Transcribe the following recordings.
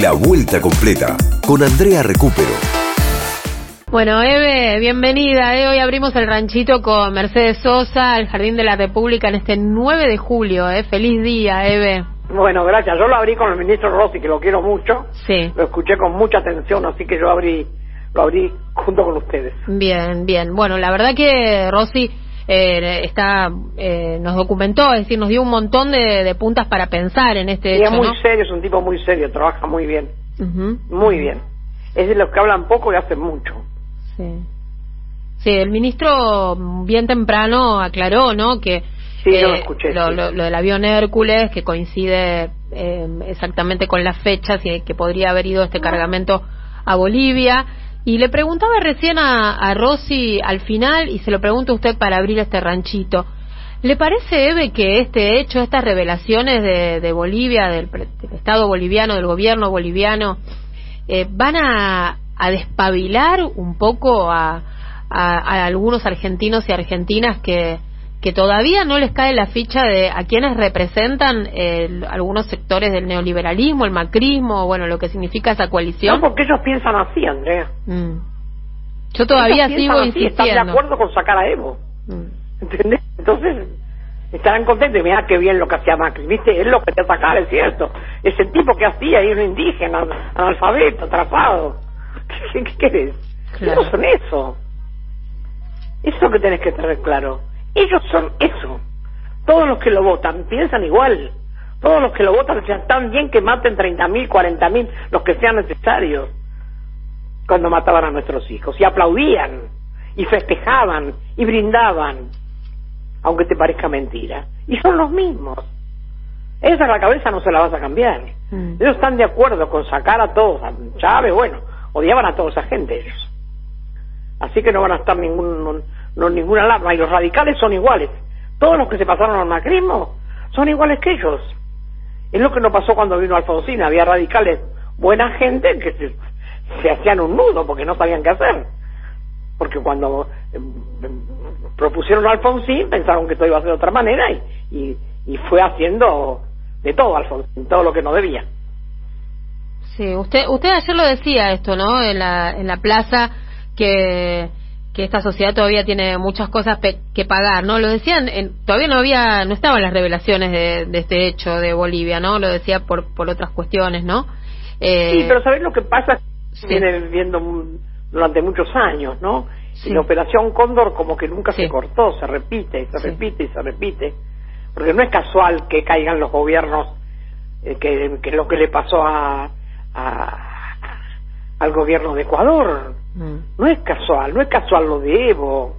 La vuelta completa con Andrea Recupero. Bueno, Eve, bienvenida. ¿eh? Hoy abrimos el ranchito con Mercedes Sosa, al Jardín de la República, en este 9 de julio. ¿eh? Feliz día, Eve. Bueno, gracias. Yo lo abrí con el ministro Rossi, que lo quiero mucho. Sí. Lo escuché con mucha atención, así que yo abrí, lo abrí junto con ustedes. Bien, bien. Bueno, la verdad que Rossi eh, está, eh, nos documentó, es decir, nos dio un montón de, de puntas para pensar en este Y hecho, es muy ¿no? serio, es un tipo muy serio, trabaja muy bien. Muy bien. Es de los que hablan poco y hacen mucho. Sí. Sí, el ministro bien temprano aclaró, ¿no? Que eh, Sí, yo lo escuché, lo, sí. lo- lo del avión Hércules, que coincide eh, exactamente con las fechas y que podría haber ido este cargamento a Bolivia. Y le preguntaba recién a, a Rossi al final, y se lo pregunto a usted para abrir este ranchito. ¿Le parece, Eve, que este hecho, estas revelaciones de, de Bolivia, del, del Estado boliviano, del gobierno boliviano, eh, van a, a despabilar un poco a- a algunos argentinos y argentinas que, que todavía no les cae la ficha de a quienes representan eh, algunos sectores del neoliberalismo, el macrismo, bueno, lo que significa esa coalición? No, porque ellos piensan así, Andrea. Mm. Yo todavía Ellos sigo así, Están de insistiendo. acuerdo con sacar a Evo. Mm. ¿Entendés? Entonces, estarán contentos y mirá qué bien lo que hacía Macri. ¿Viste? Es lo que te sacar, es cierto. Ese tipo que hacía, era indígena, analfabeto, atrapado. ¿Qué, qué querés? Claro. Ellos son eso. Eso es lo que tenés que tener claro. Ellos son eso. Todos los que lo votan piensan igual. Todos los que lo votan decían tan bien que maten 30.000, 40.000, los que sean necesarios cuando mataban a nuestros hijos y aplaudían y festejaban y brindaban aunque te parezca mentira y son los mismos esa la cabeza no se la vas a cambiar Mm. ellos están de acuerdo con sacar a todos a Chávez bueno odiaban a toda esa gente ellos así que no van a estar ningún no, ninguna alarma y los radicales son iguales todos los que se pasaron al macrismo son iguales que ellos es lo que no pasó cuando vino Alfonsín había radicales buena gente que se, hacían un nudo porque no sabían qué hacer porque cuando eh, propusieron Alfonsín pensaron que todo iba a ser de otra manera y, y, y fue haciendo de todo Alfonsín, todo lo que no debía. Sí, usted, usted ayer lo decía esto, ¿no? En la, en la plaza que, que esta sociedad todavía tiene muchas cosas pe- que pagar, ¿no? Lo decían, en- todavía no había, no estaban las revelaciones de, de este hecho de Bolivia, ¿no? Lo decía por, por otras cuestiones, ¿no? Eh, Sí, pero ¿sabés lo que pasa? Sí. Viene viviendo durante muchos años, ¿no? Sí. Y la Operación Cóndor como que nunca Sí. se cortó, se repite, se repite y se repite. Porque no es casual que caigan los gobiernos, eh, que, que es lo que le pasó a, a- al gobierno de Ecuador. Mm. No es casual, no es casual lo de Evo.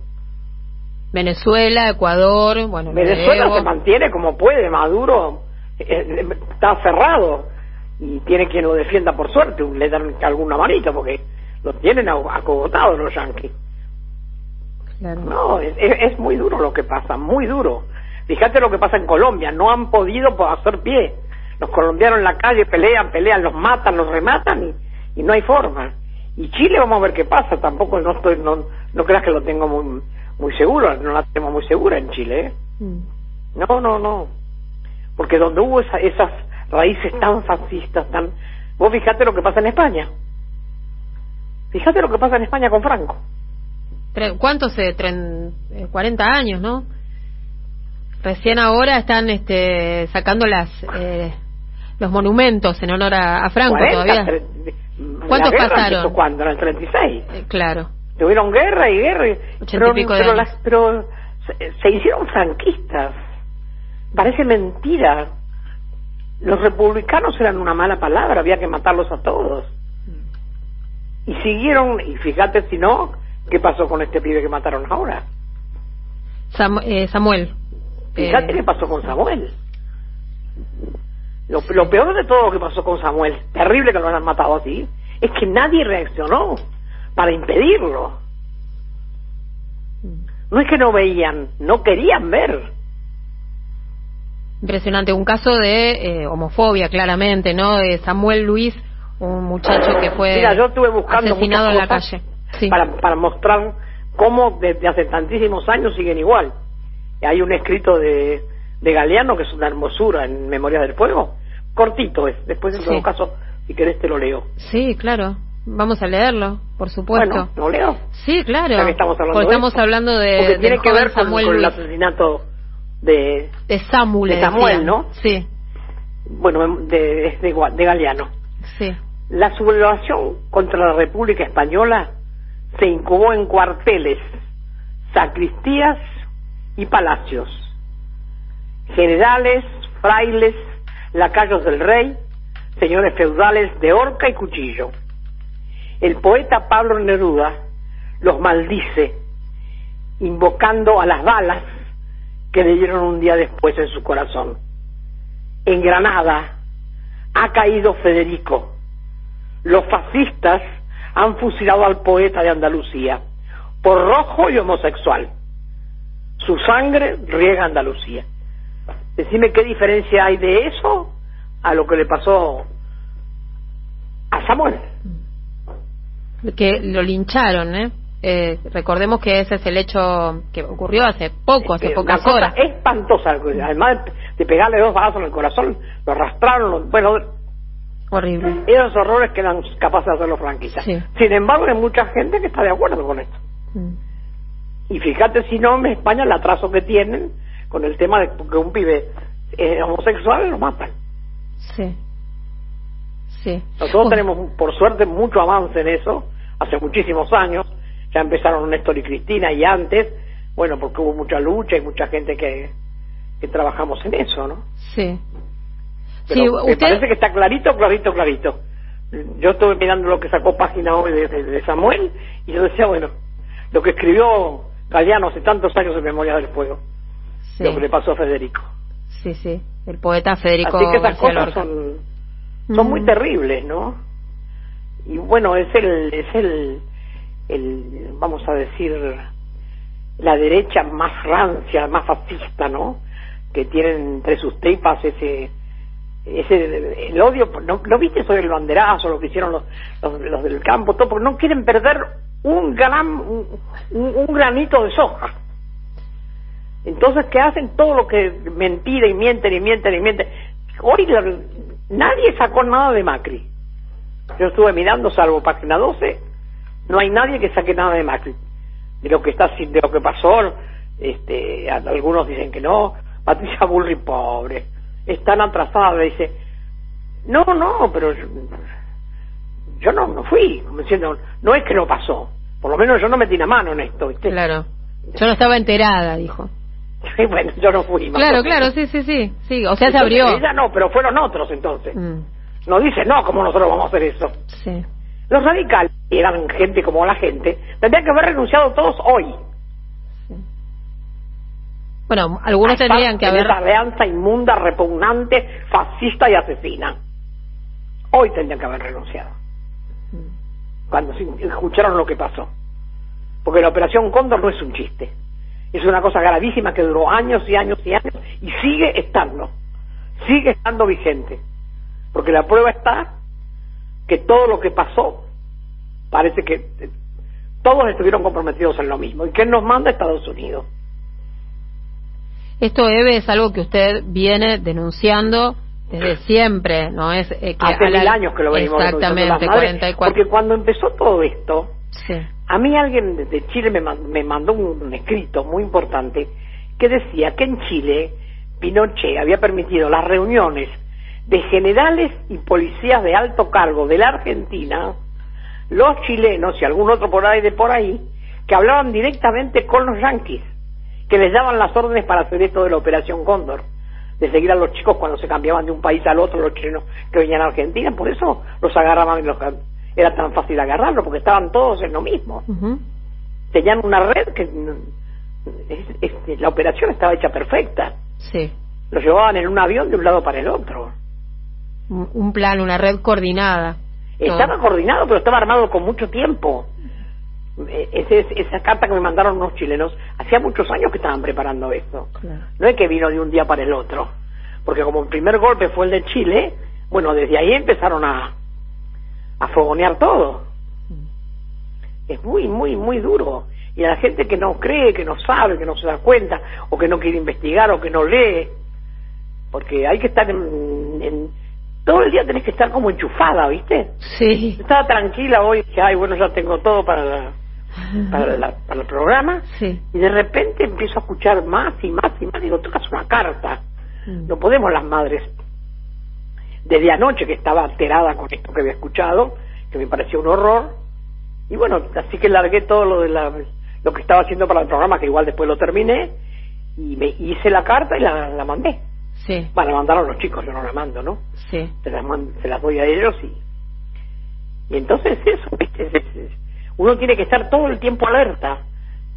Venezuela, Ecuador, bueno, Venezuela Evo. se mantiene como puede, Maduro eh, está cerrado y tiene quien lo defienda por suerte, le dan alguna manita porque lo tienen a- acogotados los yanquis. Claro. No, es, es- muy duro lo que pasa, muy duro. Fíjate lo que pasa en Colombia, no han podido po- hacer pie. Los colombianos en la calle pelean, pelean, los matan, los rematan y, y no hay forma. Y Chile vamos a ver qué pasa, tampoco no estoy, no, no creas que lo tengo muy, muy seguro, no la tenemos muy segura en Chile, ¿eh? Mm. No, no, no. Porque donde hubo esa- esas raíces tan fascistas, tan... Vos fíjate lo que pasa en España. Fíjate lo que pasa en España con Franco. ¿Cuántos? Eh, tren- eh, 40 años, ¿no? Recién ahora están este, sacando las eh, los monumentos en honor a, a Franco 40, todavía. ¿Cuántos guerra pasaron? En el 36. Eh, claro. Tuvieron guerra y guerra. y- pero, y pico de pero, años. las- pero se, se hicieron franquistas. Parece mentira. Los republicanos eran una mala palabra, había que matarlos a todos. Y siguieron, y fíjate si no, ¿qué pasó con este pibe que mataron ahora? Sam- eh, Samuel. Fíjate Eh, qué pasó con Samuel. Lo, lo peor de todo lo que pasó con Samuel, terrible que lo hayan matado así, es que nadie reaccionó para impedirlo. No es que no veían, no querían ver. Impresionante. Un caso de eh, homofobia, claramente, ¿no? De Samuel Luis, un muchacho que fue Mira, yo estuve buscando asesinado en la calle. Sí. para, para mostrar cómo desde hace tantísimos años siguen igual. Hay un escrito de, de Galeano que es una hermosura en Memorias del Fuego, cortito es, después en Sí. todo caso Si querés te lo leo. Sí, claro. Vamos a leerlo, por supuesto. Bueno, ¿lo leo? Sí, claro. Ya que estamos hablando Porque de estamos hablando de, Porque tiene que ver con, el asesinato de, De Samuel. de Samuel. ¿no? Sí, bueno, de, es de, Gua- de Galeano. sí. La sublevación contra la República Española se incubó en cuarteles, sacristías y palacios. Generales, frailes, lacayos del rey, señores feudales de horca y cuchillo. El poeta Pablo Neruda los maldice, invocando a las balas que le dieron un día después en su corazón. En Granada ha caído Federico, los fascistas han fusilado al poeta de Andalucía por rojo y homosexual. Su sangre riega Andalucía. Decime qué diferencia hay de eso a lo que le pasó a Samuel. Que lo lincharon, ¿eh? Eh, recordemos que ese es el hecho que ocurrió hace poco, hace Eh, pocas una cosa horas. espantosa. Además de pegarle dos balazos en el corazón, lo arrastraron. lo- bueno, Horrible. esos horrores que eran capaces de hacer los franquistas. Sí. Sin embargo, hay mucha gente que está de acuerdo con esto. Mm. Y fíjate si no, en España el atraso que tienen con el tema de que un pibe es homosexual lo matan. Sí. Sí. Nosotros Bueno, tenemos, por suerte, mucho avance en eso, hace muchísimos años. Ya empezaron Néstor y Cristina y antes, bueno, porque hubo mucha lucha y mucha gente que, que trabajamos en eso, ¿no? Sí. Pero Sí, me parece que está clarito, clarito, clarito. Yo estuve mirando lo que sacó página hoy de, de- de Samuel y yo decía, bueno, lo que escribió Galeano hace tantos años en Memoria del Fuego, Sí. lo que le pasó a Federico. Sí, sí. El poeta Federico Así que esas García cosas Lorca. son, son muy Mm. terribles, ¿no? Y bueno, es el, es el, el, vamos a decir, la derecha más rancia, más fascista, ¿no? Que tienen entre sus tripas ese, ese, el odio, ¿no, ¿no viste sobre el banderazo, lo que hicieron los, los, los del campo, todo? Porque no quieren perder un gran, un- un granito de soja. Entonces, ¿qué hacen? Todo lo que mentira y mienten y mienten y mienten. Hoy nadie sacó nada de Macri. Yo estuve mirando, salvo página 12, no hay nadie que saque nada de Macri. De lo que está de lo que pasó, este, algunos dicen que no. Patricia Bullrich, pobre, es tan dice, no, no, pero yo, no, no fui, como diciendo, no es que no pasó. Por lo menos yo no metí la mano en esto. Claro. Yo no estaba enterada, dijo. Bueno, yo no fui. más Claro, claro, sí, sí, sí. Sí, o sea, se abrió. Ella no, pero fueron otros entonces. Mm, No dice, no, ¿cómo nosotros vamos a hacer eso? Sí. Los radicales, que eran gente como la gente, tendrían que haber renunciado todos hoy. Bueno, algunos a estar tendrían que haber. esa alianza inmunda, repugnante, fascista y asesina. Hoy tendrían que haber renunciado. Cuando se- escucharon lo que pasó. Porque la operación Cóndor no es un chiste. Es una cosa gravísima que duró años y años y años y sigue estando. Sigue estando vigente. Porque la prueba está que todo lo que pasó parece que eh, todos estuvieron comprometidos en lo mismo. ¿Y quién nos manda? Estados Unidos. Esto, Eve, es algo que usted viene denunciando desde siempre, ¿no? Es eh, que Hace la- mil años que lo venimos denunciando Exactamente, las madres, 44. Porque cuando empezó todo esto, Sí. A mí alguien de- Chile me, man- me mandó un, un escrito muy importante que decía que en Chile Pinochet había permitido las reuniones de generales y policías de alto cargo de la Argentina, los chilenos y algún otro por ahí de por ahí, que hablaban directamente con los yanquis, que les daban las órdenes para hacer esto de la Operación Cóndor, de seguir a los chicos cuando se cambiaban de un país al otro, los chilenos que venían a Argentina, por eso los agarraban y los era tan fácil agarrarlos, porque estaban todos en lo mismo. Tenían una red que mm, es- es- la operación estaba hecha perfecta. Sí. Los llevaban en un avión de un lado para el otro. Un un plan, una red coordinada. Estaba coordinado, pero estaba armado con mucho tiempo. Eh, ese- esa carta que me mandaron unos chilenos, hacía muchos años que estaban preparando esto. Claro. No es que vino de un día para el otro. Porque como el primer golpe fue el de Chile, bueno, desde ahí empezaron a, a fogonear todo. Es muy, muy, muy duro. Y a la gente que no cree, que no sabe, que no se da cuenta, o que no quiere investigar, o que no lee, porque hay que estar en, en- todo el día tenés que estar como enchufada, ¿viste? Sí. Estaba tranquila hoy, dije, ay, bueno, ya tengo todo para, la- para, la- para el programa. Sí. Y de repente empiezo a escuchar más y más y más. Digo, tocas una carta. Mm. No podemos las madres. Desde anoche que estaba alterada con esto que había escuchado, que me pareció un horror. Y bueno, así que largué todo lo de la, lo que estaba haciendo para el programa, que igual después lo terminé, y me hice la carta y la, la mandé. Sí, Bueno, la mandaron los chicos, yo no la mando, ¿no? sí. Se las, man- se las doy a ellos y... Y entonces eso, ¿viste? Uno tiene que estar todo el tiempo alerta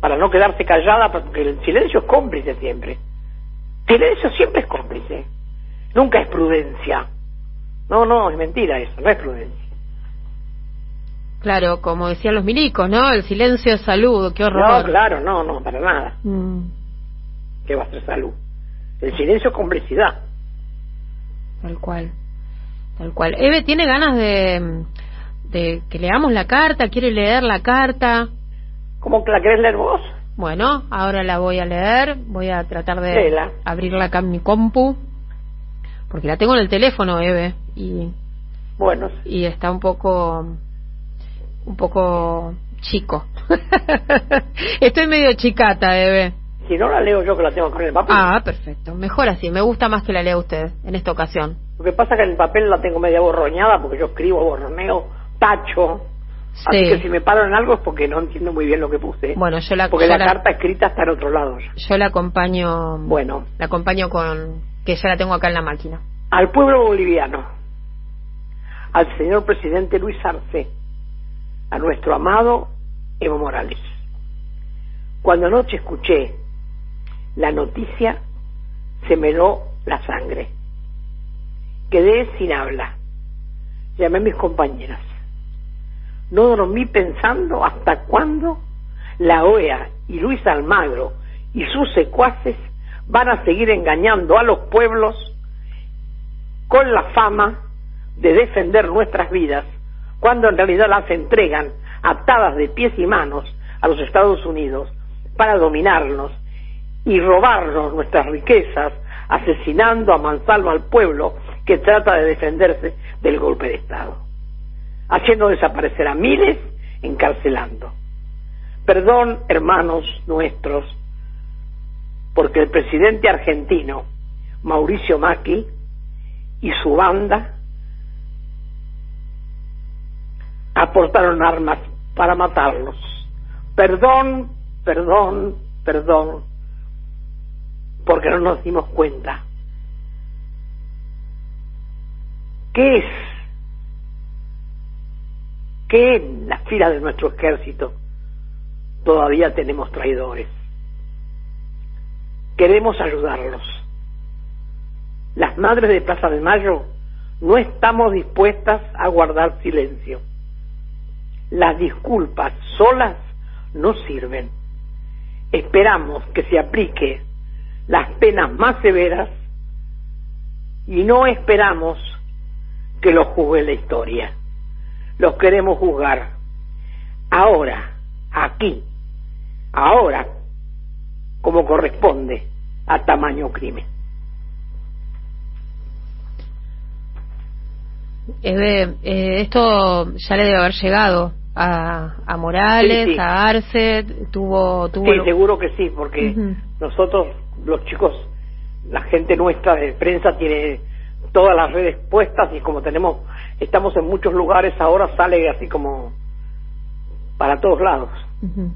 para no quedarse callada, porque el silencio es cómplice siempre. Silencio siempre es cómplice. Nunca es prudencia. No, no, es mentira eso, no es prudencia. Claro, como decían los milicos, ¿no? El silencio es salud, qué horror. No, claro, no, no, para nada. Mm, Que va a ser salud. El silencio es complicidad. tal cual. Tal cual. Eve tiene ganas de, de que leamos la carta, quiere leer la carta. ¿Cómo que la querés leer vos? Bueno, ahora la voy a leer, voy a tratar de Léela. abrirla acá en mi compu, porque la tengo en el teléfono, Eve, y, Bueno, y está un poco, un poco chico. Estoy medio chicata, Eve. si no la leo yo que la tengo con el papel. Ah, perfecto, mejor así, me gusta más que la lea usted en esta ocasión. Lo que pasa es que en el papel la tengo media borroñada porque yo escribo, borroneo, tacho. Así Sí. que si me paro en algo es porque no entiendo muy bien lo que puse. Bueno, yo la, porque yo la, la- carta escrita está en otro lado. ya. yo la acompaño, Bueno, la acompaño con, que ya la tengo acá en la máquina. al pueblo boliviano, al señor presidente Luis Arce, a nuestro amado Evo Morales. Cuando anoche escuché la noticia, se me heló la sangre. Quedé sin habla. Llamé a mis compañeras. No dormí pensando hasta cuándo la OEA y Luis Almagro y sus secuaces van a seguir engañando a los pueblos con la fama de defender nuestras vidas, cuando en realidad las entregan atadas de pies y manos a los Estados Unidos para dominarnos y robarnos nuestras riquezas, asesinando a mansalva al pueblo que trata de defenderse del golpe de Estado, haciendo desaparecer a miles, encarcelando. Perdón, hermanos nuestros, porque el presidente argentino, Mauricio Macri, y su banda aportaron armas para matarlos. Perdón, perdón, perdón, porque no nos dimos cuenta. ¿Qué es? Que en la fila de nuestro ejército todavía tenemos traidores. Queremos ayudarlos. Las madres de Plaza de Mayo no estamos dispuestas a guardar silencio. Las disculpas solas no sirven. Esperamos que se aplique las penas más severas y no esperamos que los juzgue la historia. Los queremos juzgar ahora, aquí, ahora, como corresponde a tamaño crimen. Eve, eh, esto ya le debe haber llegado a, a Morales, Sí, sí. a Arce, tuvo... tuvo Sí, seguro que sí, porque nosotros, los chicos, la gente nuestra de prensa tiene todas las redes puestas y como tenemos, estamos en muchos lugares, ahora sale así como para todos lados. Ujú.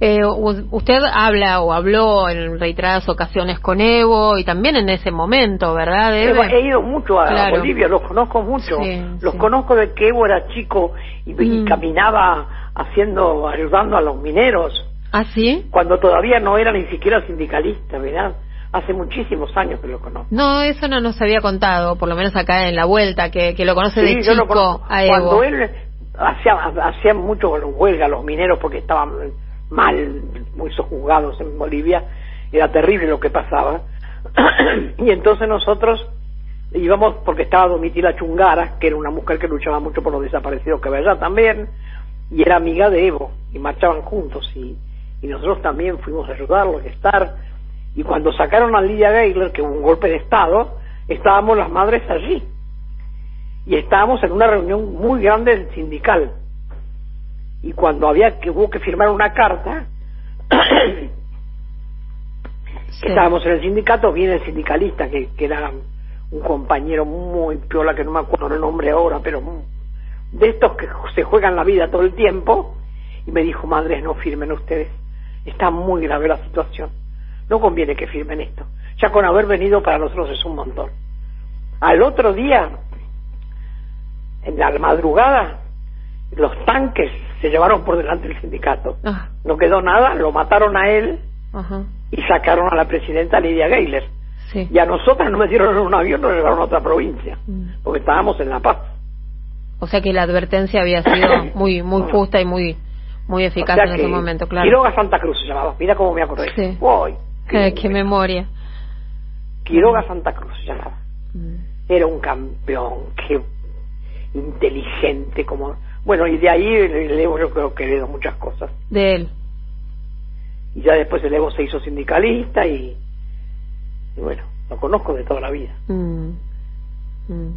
Eh, usted habla o habló en reiteradas ocasiones con Evo y también en ese momento, ¿verdad, Eve? he ido mucho a Claro. Bolivia, los conozco mucho. Sí, los sí. conozco de que Evo era chico y, y Mm. caminaba haciendo, ayudando a los mineros, ¿Ah, sí? cuando todavía no era ni siquiera sindicalista, ¿verdad? Hace muchísimos años que lo conozco. No, eso no nos había contado, por lo menos acá en la vuelta, que, que lo conoce de Sí, yo lo chico a Evo. Cuando él hacía, hacía mucho huelga los mineros porque estaban mal, muy sojuzgados en Bolivia, era terrible lo que pasaba. y entonces nosotros íbamos porque estaba Domitila Chungara, que era una mujer que luchaba mucho por los desaparecidos que había allá también, y era amiga de Evo, y marchaban juntos, y, y nosotros también fuimos a ayudarlos, a estar, y cuando sacaron a Lidia Gayler, que hubo un golpe de Estado, estábamos las madres allí. Y estábamos en una reunión muy grande del sindical y cuando había que hubo que firmar una carta Sí. estábamos en el sindicato viene el sindicalista que, que era un compañero muy piola que no me acuerdo el nombre ahora pero mu- de estos que se juegan la vida todo el tiempo y me dijo madres no firmen ustedes. Está muy grave la situación. No conviene que firmen esto. Ya con haber venido para nosotros es un montón al otro día en la madrugada los tanques se llevaron por delante del sindicato Ah, no quedó nada lo mataron a él ajá. y sacaron a la presidenta Lidia Gayler Sí. y a nosotras nos metieron en un avión nos llevaron a otra provincia Mm. porque estábamos en La Paz O sea que la advertencia había sido muy muy justa y muy muy eficaz O sea en ese que momento, claro. Quiroga Santa Cruz se llamaba mira cómo me acordé Sí. Uy, qué- Eh, qué memoria. Quiroga Santa Cruz se llamaba Mm. era un campeón qué inteligente como bueno y de ahí el Evo yo creo que heredó muchas cosas De él. y ya después el Evo se hizo sindicalista y, y bueno lo conozco de toda la vida Mm. Mm.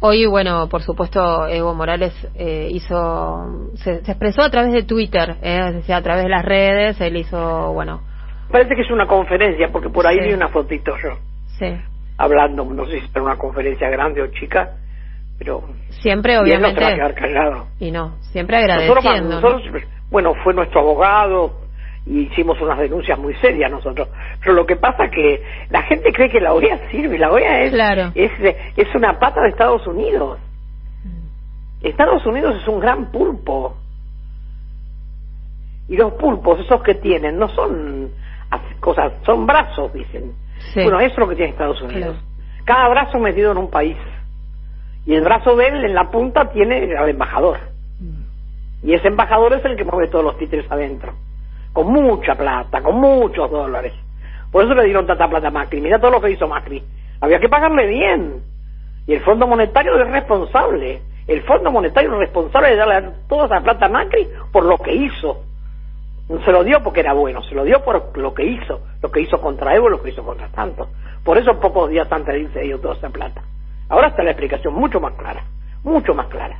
Hoy, bueno, por supuesto, Evo Morales eh, hizo, se, se expresó a través de Twitter, eh, es decir, a través de las redes, él hizo, bueno, parece que es una conferencia porque por ahí Sí. vi una fotito yo sí, hablando no sé si era una conferencia grande o chica pero siempre y él no se va a obviamente, quedar callado y no, siempre agradeciendo, ¿no? nosotros, bueno fue nuestro abogado y hicimos unas denuncias muy serias nosotros pero lo que pasa que la gente cree que la OEA sirve la OEA es Claro. es, es una pata de Estados Unidos Mm. Estados Unidos es un gran pulpo y los pulpos esos que tienen no son as- cosas son brazos dicen Sí. bueno eso es lo que tiene Estados Unidos Claro. cada brazo metido en un país y el brazo de él en la punta tiene al embajador. Mm. y ese embajador es el que mueve todos los títeres adentro. Con mucha plata con muchos dólares. Por eso le dieron tanta plata a Macri. Mira todo lo que hizo Macri. Había que pagarle bien. Y el Fondo Monetario es responsable. El Fondo Monetario es responsable de darle toda esa plata a Macri por lo que hizo. No se lo dio porque era bueno, se lo dio por lo que hizo, lo que hizo contra Evo, lo que hizo contra Santos. Por eso pocos días antes de irse dio toda esa plata. Ahora está la explicación mucho más clara, mucho más clara.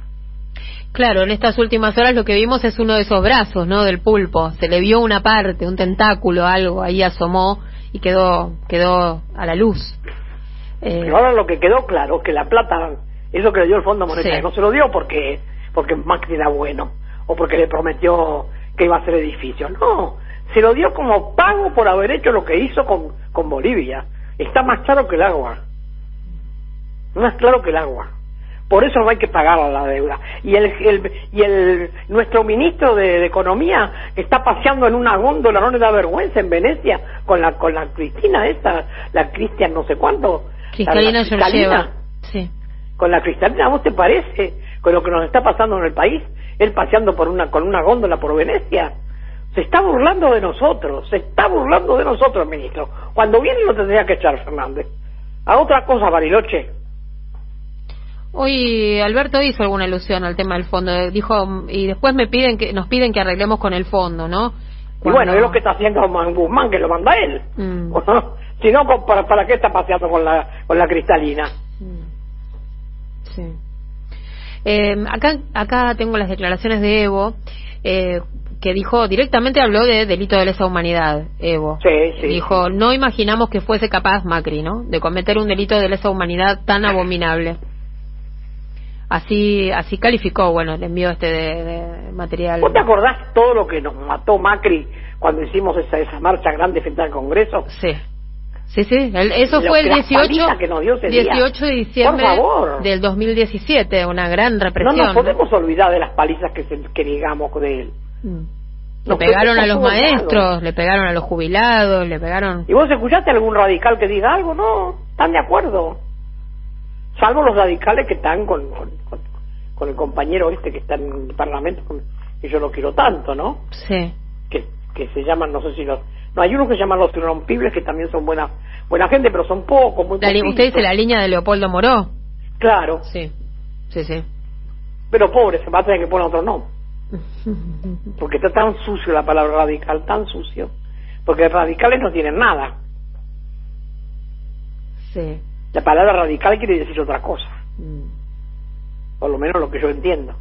Claro, en estas últimas horas lo que vimos es uno de esos brazos, ¿no? Del pulpo. Se le vio una parte, un tentáculo, algo ahí asomó y quedó quedó a la luz. Eh, Pero ahora lo que quedó claro que la plata, eso que le dio el Fondo Monetario, Sí. no se lo dio porque porque Macri era bueno o porque le prometió que iba a hacer edificios. No, se lo dio como pago por haber hecho lo que hizo con, con Bolivia. Está más claro que el agua. Más claro que el agua. Por eso no hay que pagar la deuda. Y el, el- y el nuestro ministro de, de Economía está paseando en una góndola, no le da vergüenza en Venecia con la con la Cristina esta, la Cristian no sé cuánto. Cristalina la- la Georgieva. Sí. con la cristalina, ¿a vos te parece con lo que nos está pasando en el país? Él paseando por una con una góndola por Venecia. Se está burlando de nosotros, se está burlando de nosotros, ministro. Cuando viene lo tendría que echar Fernández. A otra cosa, Bariloche. Hoy Alberto hizo alguna alusión al tema del fondo. Dijo, y después me piden que nos piden que arreglemos con el fondo, ¿no? Y bueno, es lo que está haciendo Guzmán, que lo manda él. Mm. si no, ¿para, ¿para qué está paseando con la, con la cristalina? Sí. Eh, acá, acá tengo las declaraciones de Evo, eh, que dijo, directamente habló de delito de lesa humanidad, Evo. Sí, sí. Dijo, no imaginamos que fuese capaz Macri, ¿no? De cometer un delito de lesa humanidad tan abominable. Así, así calificó, bueno, el envío este de, de material. ¿Vos te acordás todo lo que nos mató Macri cuando hicimos esa, esa marcha grande frente al Congreso? Sí. Sí, sí, el- eso Lo fue el que- la 18, paliza que nos dio ese día. 18 de diciembre del 2017, una gran No represión. nos podemos olvidar de las palizas que, se, que digamos de él. Mm. Le Nos pegaron a los maestros, le pegaron a los jubilados, le pegaron... ¿Y vos escuchaste algún radical que diga algo? No, están de acuerdo. Salvo los radicales que están con, con, con- con el compañero este que está en el Parlamento, que yo lo quiero tanto, ¿no? Sí. Que, que se llaman, no sé si los... No, hay unos que se llaman los irrompibles, que también son buena, buena gente, pero son pocos, muy La. ¿Usted dice la línea de Leopoldo Moró? Claro, Sí. Sí, sí. pero pobre, se va a tener que poner otro nombre. Porque está tan sucio la palabra radical, tan sucio. Porque radicales no tienen nada. sí. La palabra radical quiere decir otra cosa, Mm. por lo menos lo que yo entiendo.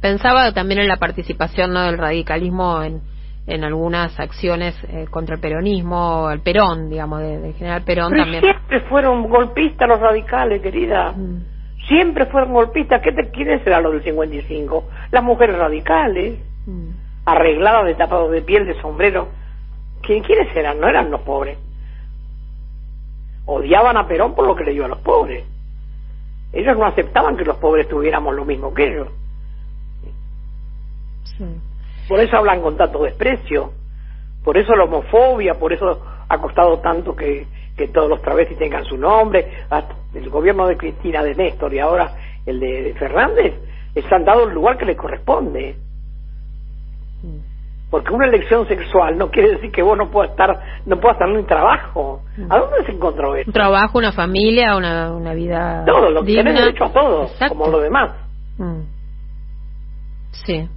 Pensaba también en la participación ¿no? del radicalismo en, en algunas acciones eh, contra el peronismo, el Perón, digamos, de, de General Perón Pero también. siempre fueron golpistas los radicales, querida. Mm. Siempre fueron golpistas. ¿Qué te, ¿Quiénes eran los del 55? Las mujeres radicales, Mm. arregladas de tapados de piel, de sombrero. ¿Qui- ¿Quiénes eran? No eran los pobres. Odiaban a Perón por lo que le dio a los pobres. Ellos no aceptaban que los pobres tuviéramos lo mismo que ellos. Sí. Por eso hablan con tanto desprecio. Por eso la homofobia, por eso ha costado tanto que, que todos los travestis tengan su nombre. Hasta el gobierno de Cristina, de Néstor y ahora el de, de Fernández, les han dado el lugar que les corresponde. Porque una elección sexual no quiere decir que vos no puedas estar, no puedas tener un trabajo. ¿A dónde se encontró eso? Un trabajo, una familia, una, una vida Todo, lo que tenés derecho a todo, Exacto. como lo demás. Mm. Sí.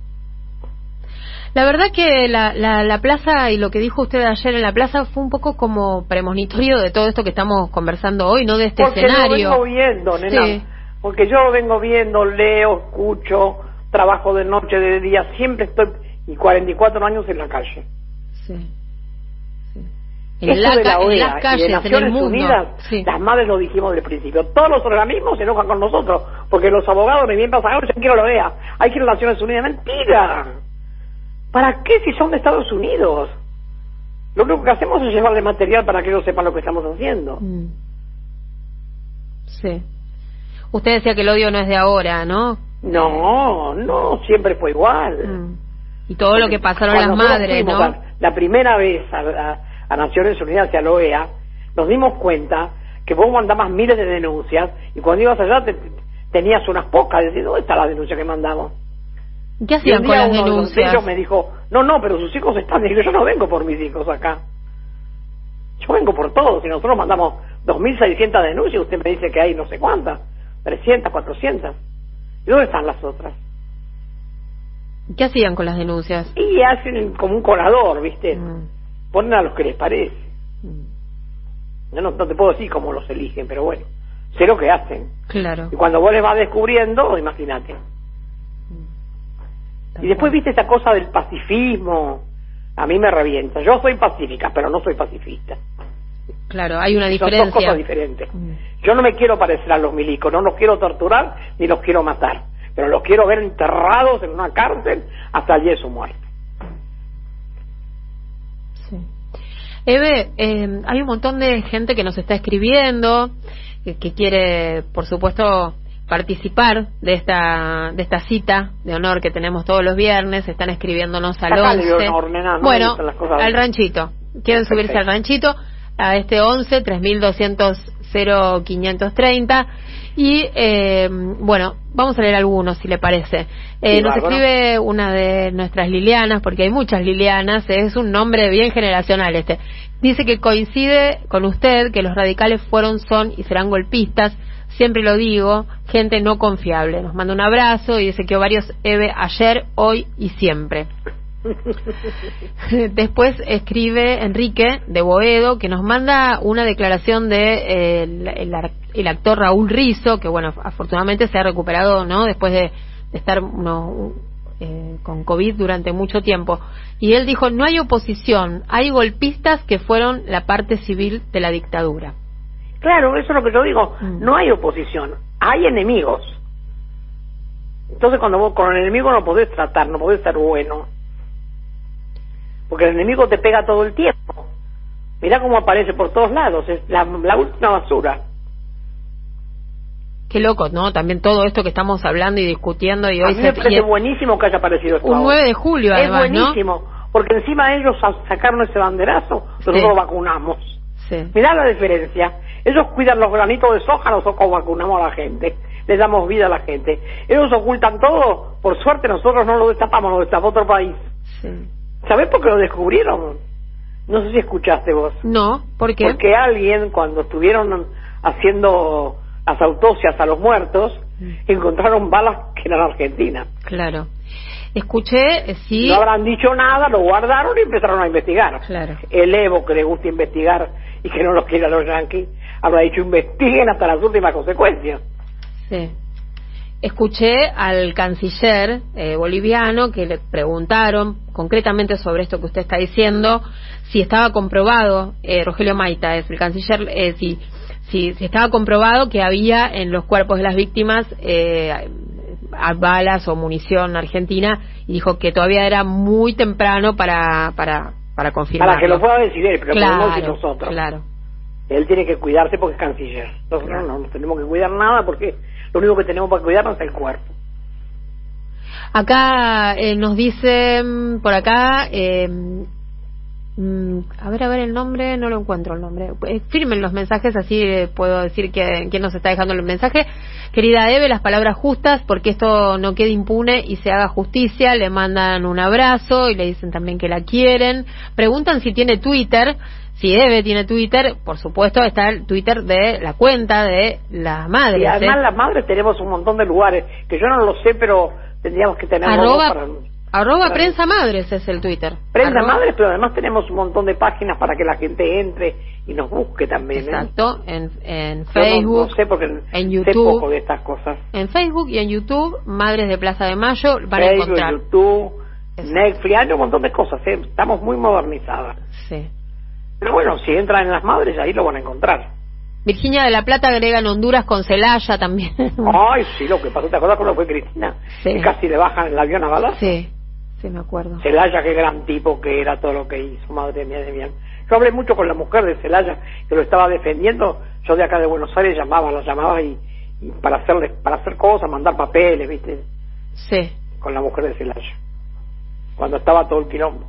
La verdad que la, la, la plaza y lo que dijo usted ayer en la plaza fue un poco como premonitorio de todo esto que estamos conversando hoy, no de este Porque escenario. lo vengo viendo, nena. Sí. Porque yo lo vengo viendo, leo, escucho, trabajo de noche, de día, siempre estoy, y 44 años en la calle. Sí. Sí. En, la de la en OEA las y de en Naciones el mundo. Unidas, Sí. las madres lo dijimos del principio. Todos los organismos se enojan con nosotros, porque los abogados ni bien pasan, yo quiero la OEA, hay que ir a Naciones Unidas. ¡Mentira! ¿Para qué si son de Estados Unidos? Lo único que hacemos es llevarle material para que ellos sepan lo que estamos haciendo. Mm. Sí. Usted decía que el odio no es de ahora, ¿no? No, no, siempre fue igual. Mm. Y todo lo que pasaron Cuando las madres, ¿no? a- la primera vez a, a- a Naciones Unidas y a la OEA, nos dimos cuenta que vos mandabas miles de denuncias y cuando ibas allá te- tenías unas pocas. Decís, ¿dónde está la denuncia que mandamos? ¿Qué hacían con las uno de denuncias? ellos me dijo, no, no, pero sus hijos están. Y digo, yo no vengo por mis hijos acá. Yo vengo por todos. Y nosotros mandamos 2.600 denuncias, usted me dice que hay no sé cuántas, 300, 400. ¿Y dónde están las otras? ¿Qué hacían con las denuncias? Y hacen como un colador, ¿viste? Mm. Ponen a los que les parece. Mm. Yo no, no te puedo decir cómo los eligen, pero bueno, sé lo que hacen. Claro. Y cuando vos les vas descubriendo, imagínate. Y después viste esa cosa del pacifismo, a mí me revienta. Yo soy pacífica, pero no soy pacifista. Claro, hay una Son dos diferencia. cosas diferentes. Mm. Yo no me quiero parecer a los milicos, no los quiero torturar ni los quiero matar, pero los quiero ver enterrados en una cárcel hasta de su muerte. Sí. Eve, eh, hay un montón de gente que nos está escribiendo, que, que quiere, por supuesto, participar de esta de esta cita de honor que tenemos todos los viernes. Están escribiéndonos al Sacale de 11. honor, nena, no me bueno, al ranchito. Quieren subirse al ranchito a este 11 3200 0530 y eh, bueno vamos a leer algunos si le parece. Eh, Sí, nos bárbaro. escribe una de nuestras Lilianas porque hay muchas Lilianas es un nombre bien generacional este. Dice que coincide con usted que los radicales fueron son y serán golpistas siempre lo digo gente no confiable. Nos manda un abrazo y dice que varios Eve ayer hoy y siempre Después escribe Enrique de Boedo que nos manda una declaración de eh, el, el el actor Raúl Rizo, que bueno, afortunadamente se ha recuperado, ¿no? Después de, de estar uno, eh, con COVID durante mucho tiempo. Y él dijo, no hay oposición, hay golpistas que fueron la parte civil de la dictadura. Claro, eso es lo que yo digo. Mm. No hay oposición, hay enemigos. Entonces cuando vos con el enemigo no podés tratar, no podés ser bueno. Porque el enemigo te pega todo el tiempo. Mirá cómo aparece por todos lados, es la, la última basura. Qué loco, ¿no? También todo esto que estamos hablando y discutiendo y A hoy mí me parece buenísimo que haya aparecido esto un ahora. 9 de julio, Es además, ¿no? buenísimo, porque encima ellos sa- sacaron ese banderazo, nosotros Sí. vacunamos. Sí. Mirá la diferencia. Ellos cuidan los granitos de soja, nosotros vacunamos a la gente. Les damos vida a la gente. Ellos ocultan todo. Por suerte nosotros no lo destapamos, lo destapó otro país. sí. ¿Sabés por qué lo descubrieron? No sé si escuchaste vos. No, ¿por qué? Porque alguien, cuando estuvieron haciendo las autopsias a los muertos, Mm. encontraron balas que eran argentinas. Claro. Escuché, eh, sí. No habrán dicho nada, lo guardaron y empezaron a investigar. Claro. El Evo, que le gusta investigar y que no lo quiere a los yanquis, habrá dicho investiguen hasta las últimas consecuencias. Sí. Escuché al canciller eh, boliviano que le preguntaron concretamente sobre esto que usted está diciendo, si estaba comprobado, eh, Rogelio Maita es el canciller, eh, si, si, si, estaba comprobado que había en los cuerpos de las víctimas eh, balas o munición argentina y dijo que todavía era muy temprano para, para, para confirmar. Para que lo pueda decir él, pero claro, podemos decir nosotros. Claro. Él tiene que cuidarse porque es canciller. Nosotros claro. no, no tenemos que cuidar nada porque lo único que tenemos para cuidarnos es el cuerpo. Acá eh, nos dicen, por acá, eh, mm, a ver, a ver el nombre, no lo encuentro el nombre. Eh, firmen los mensajes, así eh, puedo decir que, quién nos está dejando el mensaje. Querida Eve, las palabras justas, porque esto no quede impune y se haga justicia. Le mandan un abrazo y le dicen también que la quieren. Preguntan si tiene Twitter. Si Eve tiene Twitter, por supuesto está el Twitter de la cuenta de las madres. Y además ¿eh? las madres tenemos un montón de lugares, que yo no lo sé, pero tendríamos que tener arroba, para, arroba para, prensa madres es el Twitter. Prensa arroba, madres, pero además tenemos un montón de páginas para que la gente entre y nos busque también. Exacto, en, en Yo Facebook, no, no sé porque en sé YouTube. poco de estas cosas. En Facebook y en YouTube, Madres de Plaza de Mayo, van a Facebook, encontrar. YouTube, Exacto. Netflix, hay un montón de cosas, ¿eh? estamos muy modernizadas. Sí. Pero bueno, si entran en las madres, ahí lo van a encontrar. Virginia de la Plata agrega en Honduras con Celaya también. Ay, sí, lo que pasó, ¿te acuerdas cuando fue Cristina? Sí. Que casi le bajan el avión a balas. Sí, sí me acuerdo. Celaya, qué gran tipo que era todo lo que hizo, madre mía de mía. Yo hablé mucho con la mujer de Celaya, que lo estaba defendiendo. Yo de acá de Buenos Aires llamaba, la llamaba y, y para hacerle, para hacer cosas, mandar papeles, ¿viste? Sí. Con la mujer de Celaya. Cuando estaba todo el quilombo.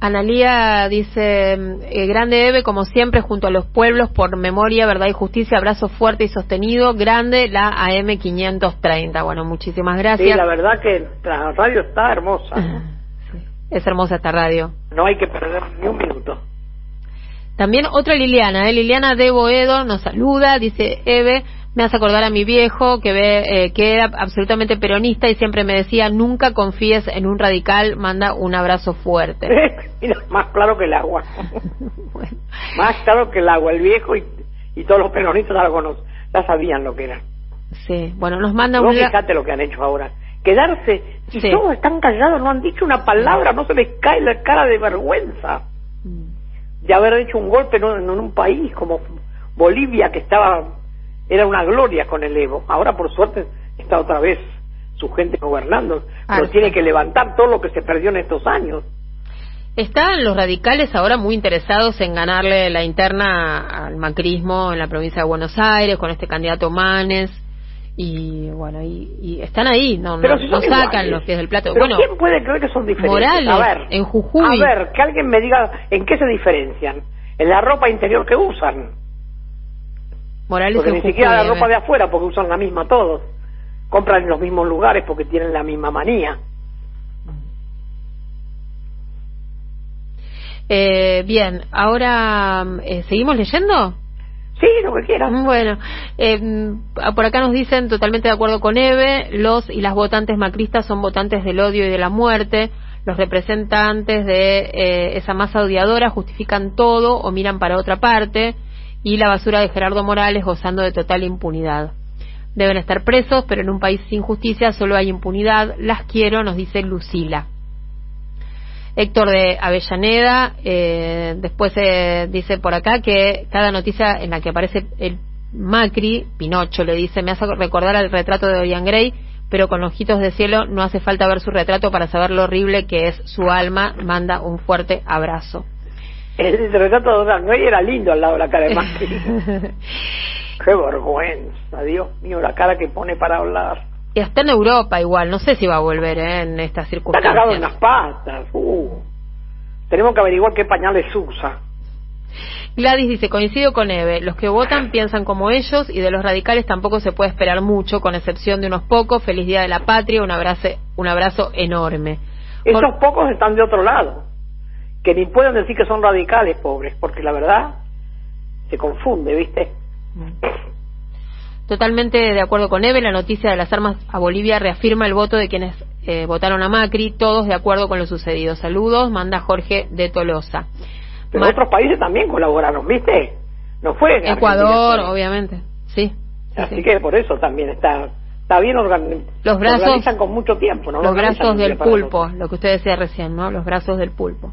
Analía dice, eh, grande Eve, como siempre, junto a los pueblos, por memoria, verdad y justicia, abrazo fuerte y sostenido, grande la AM 530. Bueno, muchísimas gracias. Sí, la verdad que la radio está hermosa. Sí, es hermosa esta radio. No hay que perder ni un minuto. También otra Liliana, ¿eh? Liliana de Boedo nos saluda, dice Eve, me hace acordar a mi viejo que ve eh, que era absolutamente peronista y siempre me decía nunca confíes en un radical, manda un abrazo fuerte. Mira, más claro que el agua. bueno. Más claro que el agua, el viejo y, y todos los peronistas conoc- ya sabían lo que era. Sí, bueno, nos manda No un... fíjate lo que han hecho ahora. Quedarse y Sí. todos están callados, no han dicho una palabra, no se les cae la cara de vergüenza Mm. de haber hecho un golpe en un, en un país como Bolivia que estaba era una gloria con el Evo. Ahora por suerte está otra vez su gente gobernando, pero tiene que levantar todo lo que se perdió en estos años. Están los radicales ahora muy interesados en ganarle la interna al macrismo en la provincia de Buenos Aires con este candidato Manes y bueno y, y están ahí no Pero no, si no son sacan iguales. los pies del plato Pero bueno ¿quién puede creer que son diferentes? Morales, a ver, en Jujuy. A ver, que alguien me diga en qué se diferencian. En la ropa interior que usan. Morales Porque ni siquiera la eh. ropa de afuera, porque usan la misma todos. Compran en los mismos lugares porque tienen la misma manía. Eh, bien ahora eh, seguimos leyendo Sí, lo que quieran. Bueno, eh, por acá nos dicen, totalmente de acuerdo con Eve, los y las votantes macristas son votantes del odio y de la muerte. Los representantes de eh, esa masa odiadora justifican todo o miran para otra parte. Y la basura de Gerardo Morales gozando de total impunidad. Deben estar presos, pero en un país sin justicia solo hay impunidad. Las quiero, nos dice Lucila. Héctor de Avellaneda, eh, después eh, dice por acá que cada noticia en la que aparece el Macri, Pinocho le dice, me hace recordar al retrato de Dorian Gray, pero con ojitos de cielo no hace falta ver su retrato para saber lo horrible que es su alma, manda un fuerte abrazo. El retrato de Donald Gray era lindo al lado de la cara de Macri. Qué vergüenza, Dios mío, la cara que pone para hablar. Y está en Europa igual, no sé si va a volver eh, en estas Está cagado en circunstancias. las patas. Uh. Tenemos que averiguar qué pañales usa. Gladys dice, coincido con Eve, los que votan piensan como ellos y de los radicales tampoco se puede esperar mucho, con excepción de unos pocos. Feliz Día de la Patria, un abrazo, un abrazo enorme. Esos Por- pocos están de otro lado, que ni pueden decir que son radicales, pobres, porque la verdad se confunde, ¿viste? Totalmente de acuerdo con Eve, la noticia de las armas a Bolivia reafirma el voto de quienes eh, votaron a Macri, todos de acuerdo con lo sucedido. Saludos, manda Jorge de Tolosa. Pero otros países también colaboraron, ¿viste? No fue Ecuador, obviamente, sí. Así que por eso también está está bien organizado. Los brazos con mucho tiempo, ¿no? Los brazos del pulpo, lo que usted decía recién, ¿no? Los brazos del pulpo.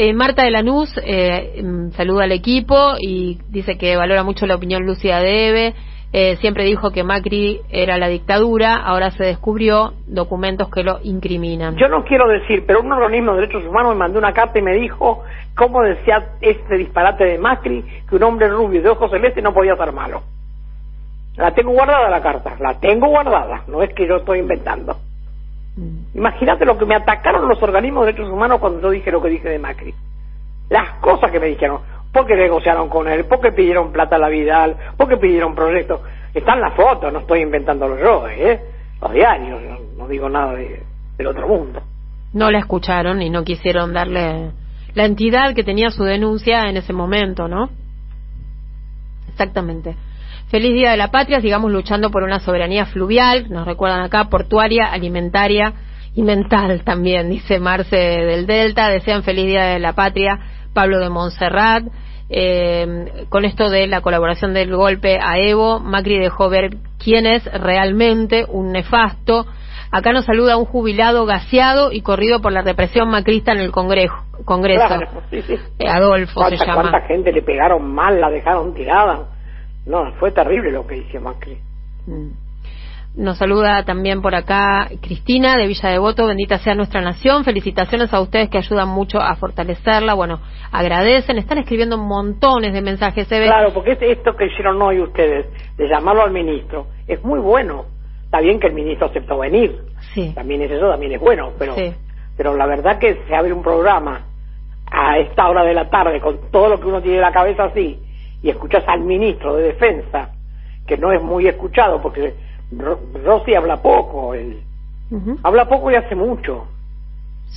Eh, Marta de Lanús eh, mm, saluda al equipo y dice que valora mucho la opinión lúcida de. Eh, siempre dijo que Macri era la dictadura, ahora se descubrió documentos que lo incriminan. Yo no quiero decir, pero un organismo de derechos humanos me mandó una carta y me dijo cómo decía este disparate de Macri que un hombre rubio de ojos celestes no podía ser malo. La tengo guardada la carta, la tengo guardada, no es que yo estoy inventando. Imagínate lo que me atacaron los organismos de derechos humanos cuando yo dije lo que dije de Macri. Las cosas que me dijeron porque negociaron con él, porque pidieron plata a la Vidal, porque pidieron proyectos. Están las fotos, no estoy inventándolo yo, ¿eh? Los diarios, no, digo nada del otro mundo. No la escucharon y no quisieron darle la entidad que tenía su denuncia en ese momento, ¿no? Exactamente. Feliz Día de la Patria, sigamos luchando por una soberanía fluvial, nos recuerdan acá, portuaria, alimentaria y mental también, dice Marce del Delta, desean feliz Día de la Patria Pablo de Montserrat. Eh, con esto de la colaboración del golpe a Evo, Macri dejó ver quién es realmente un nefasto. Acá nos saluda un jubilado gaseado y corrido por la represión macrista en el Congreso. Congreso. Eh, Adolfo se llama. ¿Cuánta gente le pegaron mal, la dejaron tirada? No, fue terrible lo que hizo Macri. Mm. Nos saluda también por acá Cristina de Villa Devoto. Bendita sea nuestra nación. Felicitaciones a ustedes que ayudan mucho a fortalecerla. Bueno, agradecen. Están escribiendo montones de mensajes. ¿se Claro, porque esto que hicieron hoy ustedes, de llamarlo al ministro, es muy bueno. Está bien que el ministro aceptó venir. Sí. También es eso, también es bueno. Pero, pero la verdad que se abre un programa a esta hora de la tarde con todo lo que uno tiene en la cabeza así y escuchas al ministro de Defensa, que no es muy escuchado porque Rossi habla poco, él habla poco y hace mucho.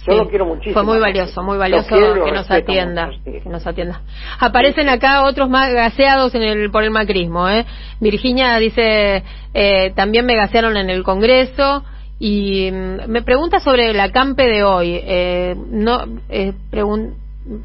Yo lo quiero muchísimo. Fue muy valioso, muy valioso que nos atienda, que nos atienda. Aparecen acá otros más gaseados en el, por el macrismo, ¿eh? Virginia dice, eh, también me gasearon en el Congreso y mm, me pregunta sobre la campe de hoy. Eh, no, eh,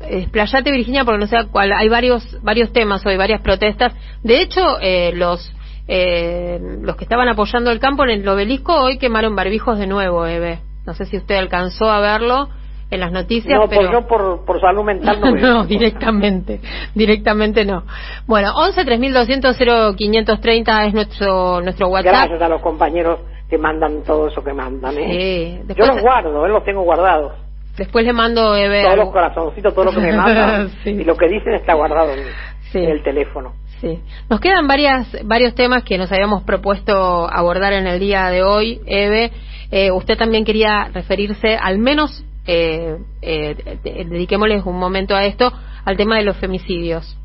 explayate Virginia porque no sé cuál, hay varios, varios temas hoy, varias protestas. De hecho, eh, los eh, los que estaban apoyando el campo en el obelisco hoy quemaron barbijos de nuevo, Eve. No sé si usted alcanzó a verlo en las noticias. No, pero... yo por, por salud mental no. no, directamente, directamente no. Bueno, 11 3200 0530 es nuestro nuestro WhatsApp. Gracias a los compañeros que mandan todo eso que mandan. ¿eh? Sí, Yo los guardo, ¿eh? los tengo guardados. Después le mando Eve. Todos los corazoncitos, todo lo que me mandan. Y lo que dicen está guardado en el teléfono. Sí, nos quedan varias, varios temas que nos habíamos propuesto abordar en el día de hoy, Eve. Eh, usted también quería referirse, al menos, eh, eh, dediquémosles un momento a esto, al tema de los femicidios.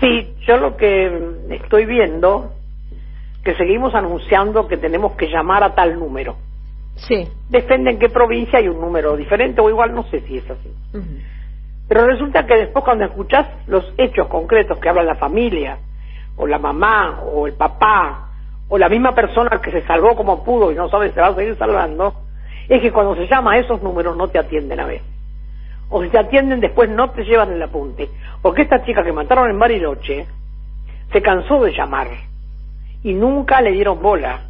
Sí, yo lo que estoy viendo, que seguimos anunciando que tenemos que llamar a tal número. Sí. Depende en qué provincia hay un número diferente o igual no sé si es así. Pero resulta que después cuando escuchas los hechos concretos que habla la familia, o la mamá, o el papá, o la misma persona que se salvó como pudo y no sabe si se va a seguir salvando, es que cuando se llama a esos números no te atienden a veces. O si te atienden después no te llevan el apunte. Porque esta chica que mataron en Bariloche se cansó de llamar y nunca le dieron bola.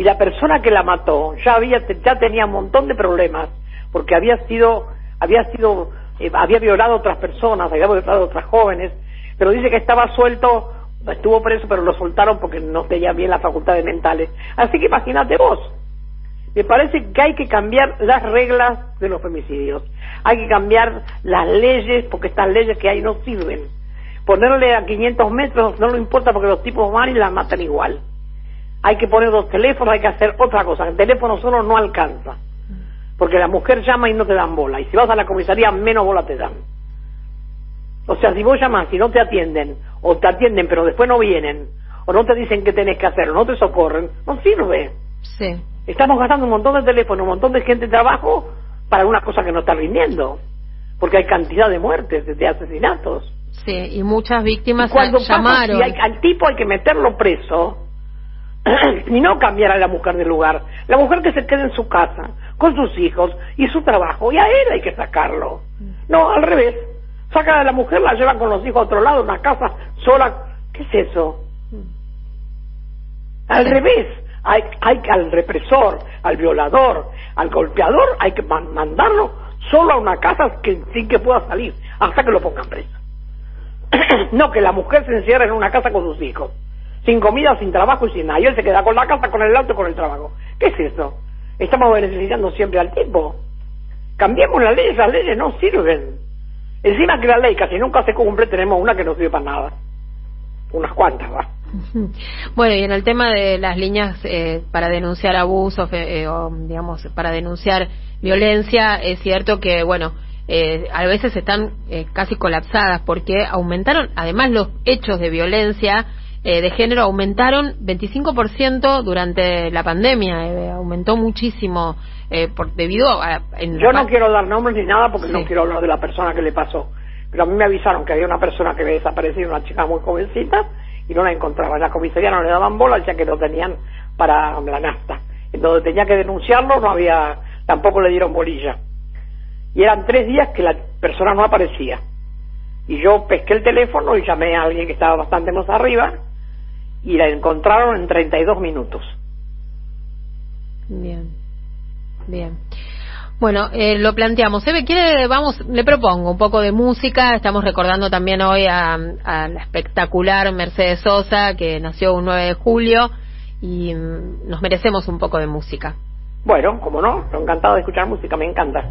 Y la persona que la mató ya había ya tenía un montón de problemas porque había sido había sido eh, había violado a otras personas, había violado a otras jóvenes, pero dice que estaba suelto, estuvo preso, pero lo soltaron porque no tenía bien las facultades mentales. Así que imagínate vos. Me parece que hay que cambiar las reglas de los femicidios. Hay que cambiar las leyes, porque estas leyes que hay no sirven. Ponerle a 500 metros no lo importa porque los tipos van y las matan igual. Hay que poner dos teléfonos, hay que hacer otra cosa. El teléfono solo no alcanza porque la mujer llama y no te dan bola, y si vas a la comisaría menos bola te dan. O sea, si vos llamas y no te atienden, o te atienden pero después no vienen, o no te dicen qué tenés que hacer, o no te socorren, no sirve. Sí. Estamos gastando un montón de teléfonos, un montón de gente de trabajo para una cosa que no está rindiendo, porque hay cantidad de muertes, de asesinatos. Sí, y muchas víctimas y cuando llamaron. al tipo hay que meterlo preso, y no cambiar a la mujer de lugar. La mujer que se quede en su casa, con sus hijos y su trabajo, y a él hay que sacarlo. No, al revés. Sacan a la mujer, la llevan con los hijos a otro lado, una casa sola. ¿Qué es eso? Al revés. Hay, hay al represor, al violador, al golpeador, hay que mandarlo solo a una casa que, sin que pueda salir, hasta que lo pongan preso. no que la mujer se encierre en una casa con sus hijos sin comida, sin trabajo y sin nada. Y él se queda con la casa, con el auto, con el trabajo. ¿Qué es eso? Estamos beneficiando siempre al tipo. Cambiemos las leyes, las leyes no sirven. Encima que la ley casi nunca se cumple, tenemos una que no sirve para nada. Unas cuantas, va. Bueno, y en el tema de las líneas eh, para denunciar abusos, eh, o digamos, para denunciar violencia, es cierto que, bueno, eh, a veces están casi colapsadas porque aumentaron, además, los hechos de violencia eh, de género aumentaron 25% durante la pandemia, eh, aumentó muchísimo eh, por, debido a... Yo no quiero dar nombres ni nada porque no quiero hablar de la persona que le pasó, pero a mí me avisaron que había una persona que había desaparecido, una chica muy jovencita, y no la encontraba. En la comisaría no le daban bola, ya que lo tenían para la nafta. En donde tenía que denunciarlo no había, tampoco le dieron bolilla. Y eran tres días que la persona no aparecía. Y yo pesqué el teléfono y llamé a alguien que estaba bastante más arriba y la encontraron en 32 minutos. Bien, bien. Bueno, eh, lo planteamos. Eve, quiere, vamos, le propongo un poco de música. Estamos recordando también hoy a, la espectacular Mercedes Sosa, que nació un 9 de julio, y mm, nos merecemos un poco de música. Bueno, como no, encantado de escuchar música, me encanta.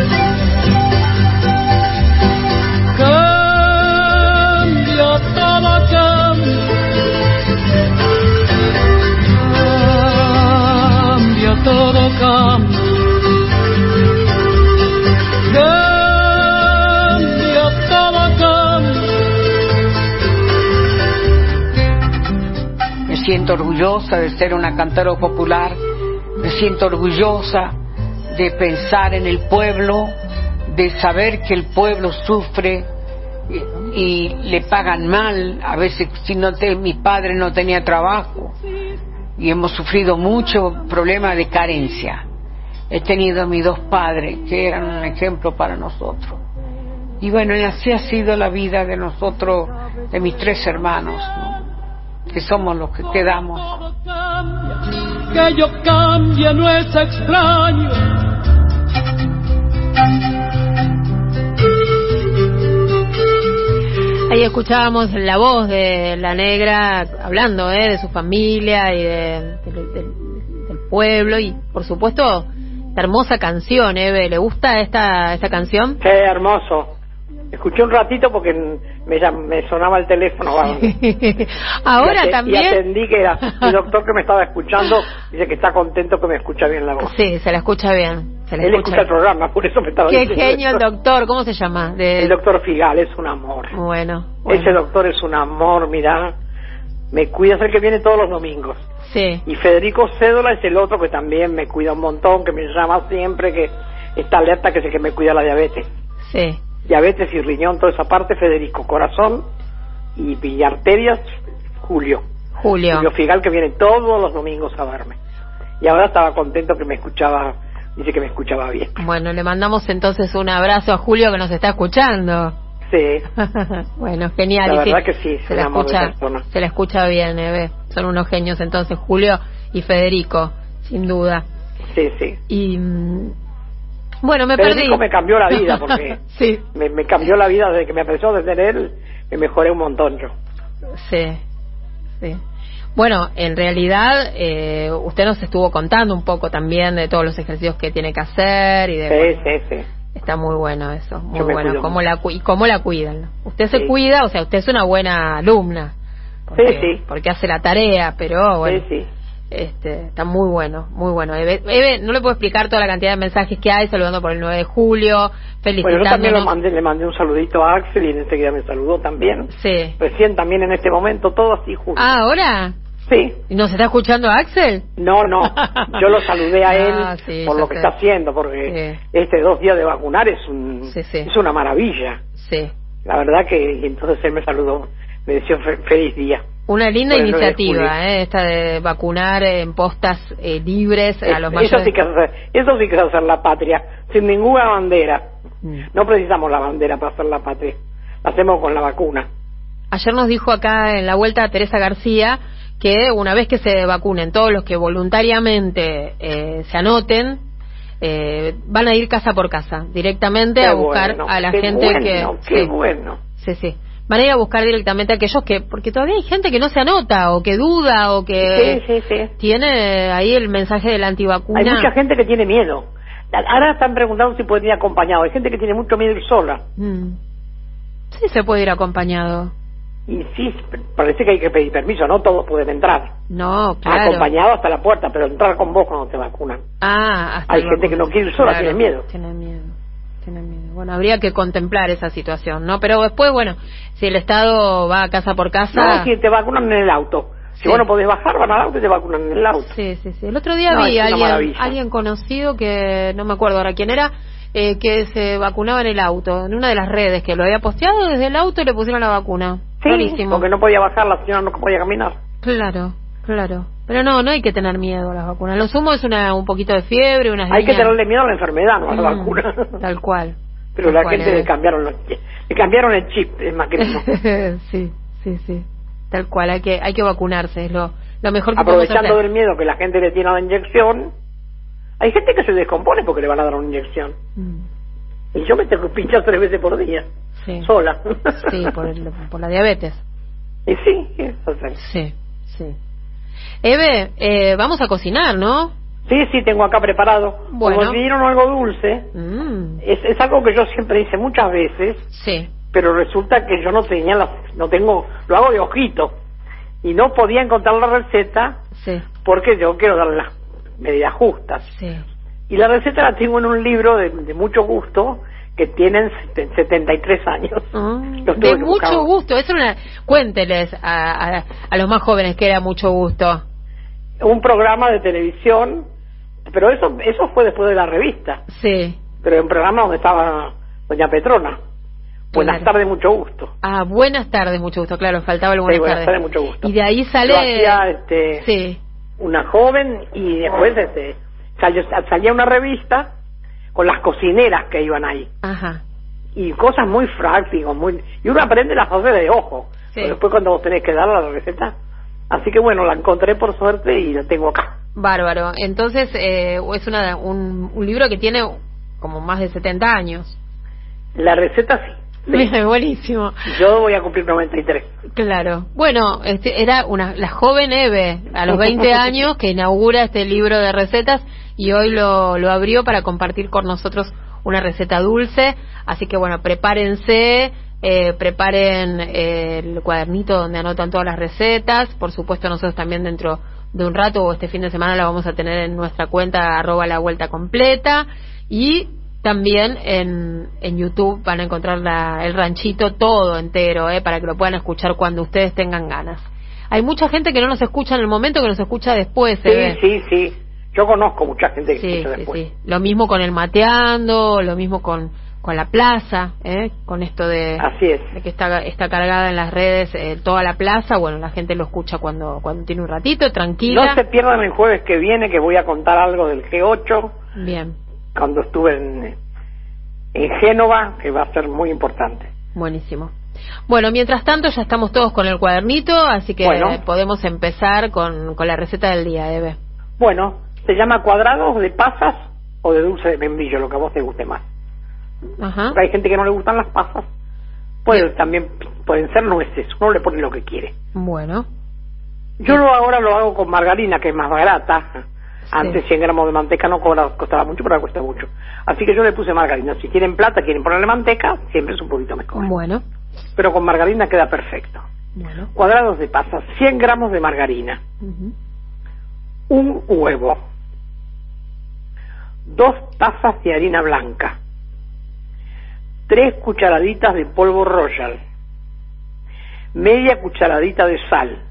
Me siento orgullosa de ser una cantora popular, me siento orgullosa de pensar en el pueblo, de saber que el pueblo sufre y, le pagan mal, a veces si no te, mi padre no tenía trabajo y hemos sufrido mucho problema de carencia. He tenido a mis dos padres que eran un ejemplo para nosotros. Y bueno, así ha sido la vida de nosotros, de mis tres hermanos, que somos los que quedamos. Que yo cambie no es extraño. Ahí escuchábamos la voz de la negra hablando ¿eh? de su familia y de, del pueblo y por supuesto hermosa canción, Eve. ¿Le gusta esta, esta canción? Qué hermoso. Escuché un ratito porque me, me sonaba el teléfono. Ahora también. Y atendí que era el doctor que me estaba escuchando. Dice que está contento que me escucha bien la voz. Sí, se la escucha bien. Se Él escucha, el programa, por eso me estaba Qué genio el doctor. ¿Cómo se llama? El doctor Figal es un amor. Bueno, Ese doctor es un amor, mira. Me cuida, es el que viene todos los domingos. Sí. Y Federico Cédola es el otro que también me cuida un montón, que me llama siempre, que está alerta, que es el que me cuida la diabetes. Sí. Diabetes y riñón, toda esa parte, Federico. Corazón, y Villarterias, Julio. Julio. Julio Figal que viene todos los domingos a verme. Y ahora estaba contento que me escuchaba, dice que me escuchaba bien. Bueno, le mandamos entonces un abrazo a Julio que nos está escuchando. Sí, bueno, genial. La y verdad que sí, se la escucha, se la escucha bien, Eve. Son unos genios entonces, Julio y Federico, sin duda. sí, sí. Y mm, bueno, me perdí. Federico me cambió la vida porque sí, me, me cambió la vida desde que me empezó a tener él, me mejoré un montón yo. sí, sí. Bueno, en realidad eh, usted nos estuvo contando un poco también de todos los ejercicios que tiene que hacer y de Sí, bueno, sí, sí. Está muy bueno eso, muy Yo bueno. ¿Cómo la, y cómo la cuidan? Usted se Sí. cuida, o sea, usted es una buena alumna. Porque, Sí, sí. Porque hace la tarea, pero bueno. Sí, sí. Este, está muy bueno, muy bueno. Eve, Eve, no le puedo explicar toda la cantidad de mensajes que hay, saludando por el 9 de julio, Bueno, yo también lo felicitándonos. mandé, le mandé un saludito a Axel y enseguida me saludó también. sí. Recién también en este momento, todo así junto. Ah, ¿ahora? Sí, ¿Y ¿Nos está escuchando Axel? no, no. Yo lo saludé a él Ah, sí, por lo que sé. está haciendo, porque este dos días de vacunar es un Sí, sí. es una maravilla. Sí. La verdad que y entonces él me saludó, me deseó fe- feliz día. Una linda Por el 9 de julio. iniciativa, ¿eh? esta de vacunar en postas eh, libres a los eso mayores. sí que es hacer, eso sí que es hacer la patria, sin ninguna bandera. Mm. No precisamos la bandera para hacer la patria, la hacemos con la vacuna. Ayer nos dijo acá en la vuelta Teresa García que una vez que se vacunen todos los que voluntariamente eh, se anoten, eh, van a ir casa por casa, directamente Qué a buscar bueno, a la gente bueno, que... Qué sí, bueno. sí, sí. Van a ir a buscar directamente a aquellos que... Porque todavía hay gente que no se anota o que duda o que Sí, sí, sí. tiene ahí el mensaje de la antivacuna. Hay mucha gente que tiene miedo. Ahora están preguntando si pueden ir acompañados. Hay gente que tiene mucho miedo ir sola. Mm. Sí se puede ir acompañado. Y sí, parece que hay que pedir permiso. No todos pueden entrar. No, claro. Acompañado hasta la puerta, pero entrar con vos cuando te vacunan. Ah, hasta Hay gente que no quiere ir sola, tiene miedo. Tiene miedo. Miedo. Bueno, habría que contemplar esa situación, ¿no? Pero después, bueno, si el Estado va casa por casa. No, si te vacunan en el auto. Si Sí. vos no podés bajar, van al auto y te vacunan en el auto. Sí, sí, sí. El otro día No, vi a alguien, conocido que no me acuerdo ahora quién era, eh, que se vacunaba en el auto, en una de las redes, que lo había posteado desde el auto y le pusieron la vacuna. Sí, Rarísimo. porque no podía bajar, la señora no podía caminar. Claro, claro. Pero no, no hay que tener miedo a las vacunas. Lo sumo es una, un poquito de fiebre, unas Hay que tenerle miedo a la enfermedad, no a la Mm, vacuna. Tal cual. Pero Tal la cual, gente le cambiaron, los- le cambiaron el chip, es más que sí, sí, sí. Tal cual, hay que, hay que vacunarse, es lo, lo mejor que podemos aprovechando del miedo que la gente le tiene a la inyección, hay gente que se descompone porque le van a dar una inyección. Mm, Y yo me tengo que pinchar tres veces por día, Sí, sola. sí por, el- por la diabetes. y sí, eso sí. Sí, sí. Eve, eh, vamos a cocinar, ¿no? Sí, sí, tengo acá preparado. Bueno. Como me dieron algo dulce, Mm, es, es algo que yo siempre hice muchas veces, sí. pero resulta que yo no tenía no tengo, lo hago de ojito. Y no podía encontrar la receta Sí, porque yo quiero dar las medidas justas. sí. Y la receta la tengo en un libro de, de mucho gusto que tienen sete- 73 años. Ah, de mucho gusto. Es una. Cuénteles a, a, a los más jóvenes que era mucho gusto. Un programa de televisión, pero eso eso fue después de la revista. Sí. Pero un programa donde estaba Doña Petrona. Buenas Claro. tardes, mucho gusto. Ah, buenas tardes, mucho gusto. Claro, faltaba el buenas, Sí, buenas tardes, mucho gusto. Y de ahí sale. Hacía, este, Sí. una joven y después este, salió- salía una revista con las cocineras que iban ahí. Ajá. y cosas muy prácticas, muy y uno aprende las cosas de ojo. Sí. Pero después cuando vos tenés que dar la receta, así que bueno, la encontré por suerte y la tengo acá. Bárbaro. Entonces, eh, es una, un, un libro que tiene como más de 70 años. La receta sí. sí. Buenísimo. Yo voy a cumplir 93. Claro. Bueno, este, era una, la joven Eve, a los 20 años, que inaugura este libro de recetas y hoy lo, lo abrió para compartir con nosotros una receta dulce. Así que bueno, prepárense, eh, preparen eh, el cuadernito donde anotan todas las recetas. Por supuesto, nosotros también dentro de un rato o este fin de semana la vamos a tener en nuestra cuenta arroba la vuelta completa y también en, en YouTube van a encontrar la- el ranchito todo entero, eh, para que lo puedan escuchar cuando ustedes tengan ganas. Hay mucha gente que no nos escucha en el momento, que nos escucha después. Sí, eh. sí, sí. Yo conozco mucha gente que sí, escucha sí, después. sí. Lo mismo con el mateando, lo mismo con, con la plaza, ¿eh? con esto de, Así es. de que está, está cargada en las redes eh, toda la plaza. Bueno, la gente lo escucha cuando, cuando tiene un ratito, tranquila. No se pierdan el jueves que viene que voy a contar algo del G8 Bien, cuando estuve en, en Génova, que va a ser muy importante. buenísimo. Bueno, mientras tanto ya estamos todos con el cuadernito, así que Bueno. podemos empezar con, con la receta del día, Eve. Bueno, se llama cuadrados de pasas o de dulce de membrillo, lo que a vos te guste más. Ajá. Porque hay gente que no le gustan las pasas. Puede, también pueden ser nueces, uno le pone lo que quiere. Bueno, Yo lo, ahora lo hago con margarina, que es más barata. Antes 100 gramos de manteca no cobra- costaba mucho, pero ahora cuesta mucho. Así que yo le puse margarina. Si quieren plata, quieren ponerle manteca, siempre es un poquito mejor. bueno, Pero con margarina queda perfecto. bueno. Cuadrados de pasas, 100 gramos de margarina, un huevo, dos tazas de harina blanca, tres cucharaditas de polvo royal, media cucharadita de sal,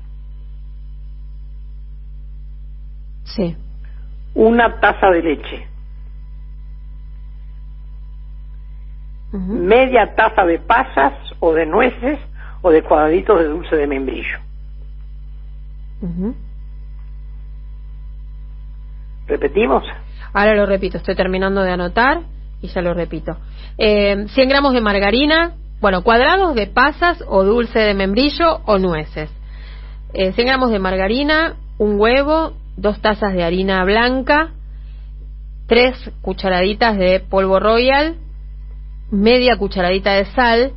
Sí, una taza de leche, media taza de pasas o de nueces o de cuadraditos de dulce de membrillo. ¿Repetimos? Ahora lo repito, estoy terminando de anotar y ya lo repito. Eh, 100 gramos de margarina, bueno, cuadrados de pasas o dulce de membrillo o nueces. Eh, 100 gramos de margarina, un huevo, dos tazas de harina blanca, tres cucharaditas de polvo royal, media cucharadita de sal,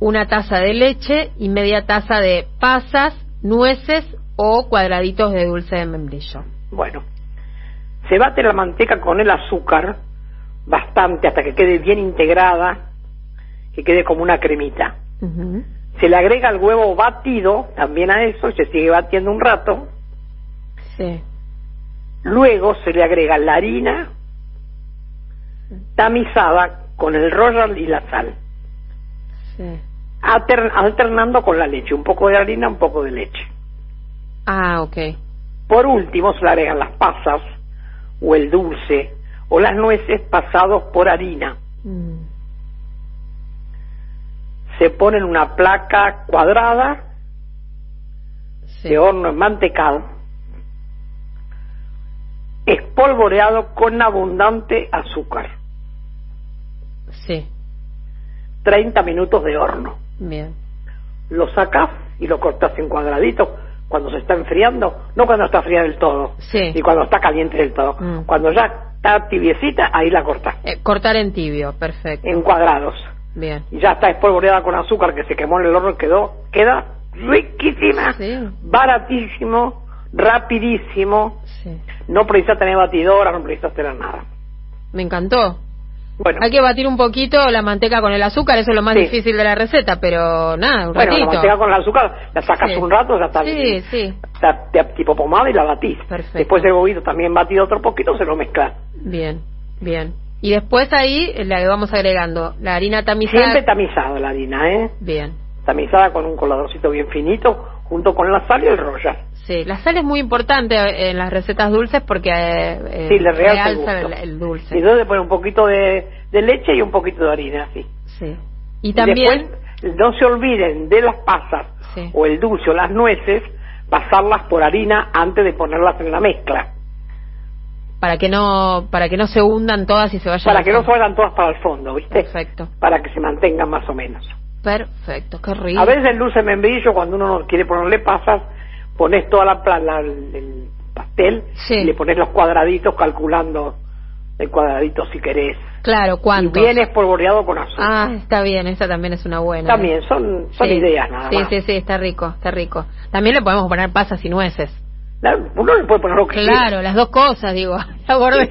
una taza de leche y media taza de pasas, nueces o cuadraditos de dulce de membrillo. Bueno, se bate la manteca con el azúcar bastante hasta que quede bien integrada, que quede como una cremita. Se le agrega el huevo batido también a eso y se sigue batiendo un rato. Sí. Luego se le agrega la harina tamizada con el royal y la sal, Sí. alter- alternando con la leche, un poco de harina, un poco de leche. Ah, ok. Por último se le agregan las pasas o el dulce o las nueces pasados por harina. Mm, Se pone en una placa cuadrada Sí. de horno enmantecado, espolvoreado con abundante azúcar. Sí. 30 minutos de horno. Bien. Lo sacas y lo cortas en cuadraditos cuando se está enfriando, no cuando está fría del todo, Sí. ni cuando está caliente del todo. Mm. Cuando ya está tibiecita, ahí la cortas Eh, cortar en tibio, perfecto. en cuadrados. Bien. Y ya está espolvoreada con azúcar que se quemó en el horno y quedó, queda riquísima, Sí. baratísimo, rapidísimo. Sí. No precisa tener batidora, no precisa tener nada. Me encantó. Bueno, Hay que batir un poquito la manteca con el azúcar, eso es lo más Sí. difícil de la receta, pero nada, un bueno la ratito. manteca con el azúcar la sacas Sí. un rato, ya está, Sí, sí. está de- tipo pomada y la batís. Perfecto. Después el huevito también batido otro poquito, se lo mezclas. Bien, bien. Y después ahí le vamos agregando la harina tamizada. Siempre tamizada la harina, ¿eh? Bien. Tamizada con un coladorcito bien finito, junto con la sal y el royal. Sí, la sal es muy importante en las recetas dulces porque eh, Sí, le realza el dulce. Y entonces le pones un poquito de, de leche y un poquito de harina, así. Sí. Y también Después, no se olviden de las pasas Sí. o el dulce o las nueces, pasarlas por harina antes de ponerlas en la mezcla. para que no para que no se hundan todas y se vayan Para que no se vayan todas para el fondo, ¿viste? Perfecto. Para que se mantengan más o menos. Perfecto, qué rico. A veces de membrillo, cuando uno no quiere ponerle pasas, pones toda la, la- el, el pastel Sí. y le pones los cuadraditos calculando el cuadradito si querés. Claro, Y ¿cuántos? bien espolvoreado con azúcar. Ah, está bien, esa también es una buena. También son, son Sí. ideas nada Sí, más. sí, sí, está rico, está rico. También le podemos poner pasas y nueces. La- Uno le puede poner lo que quiera. Claro, las dos cosas, digo. La.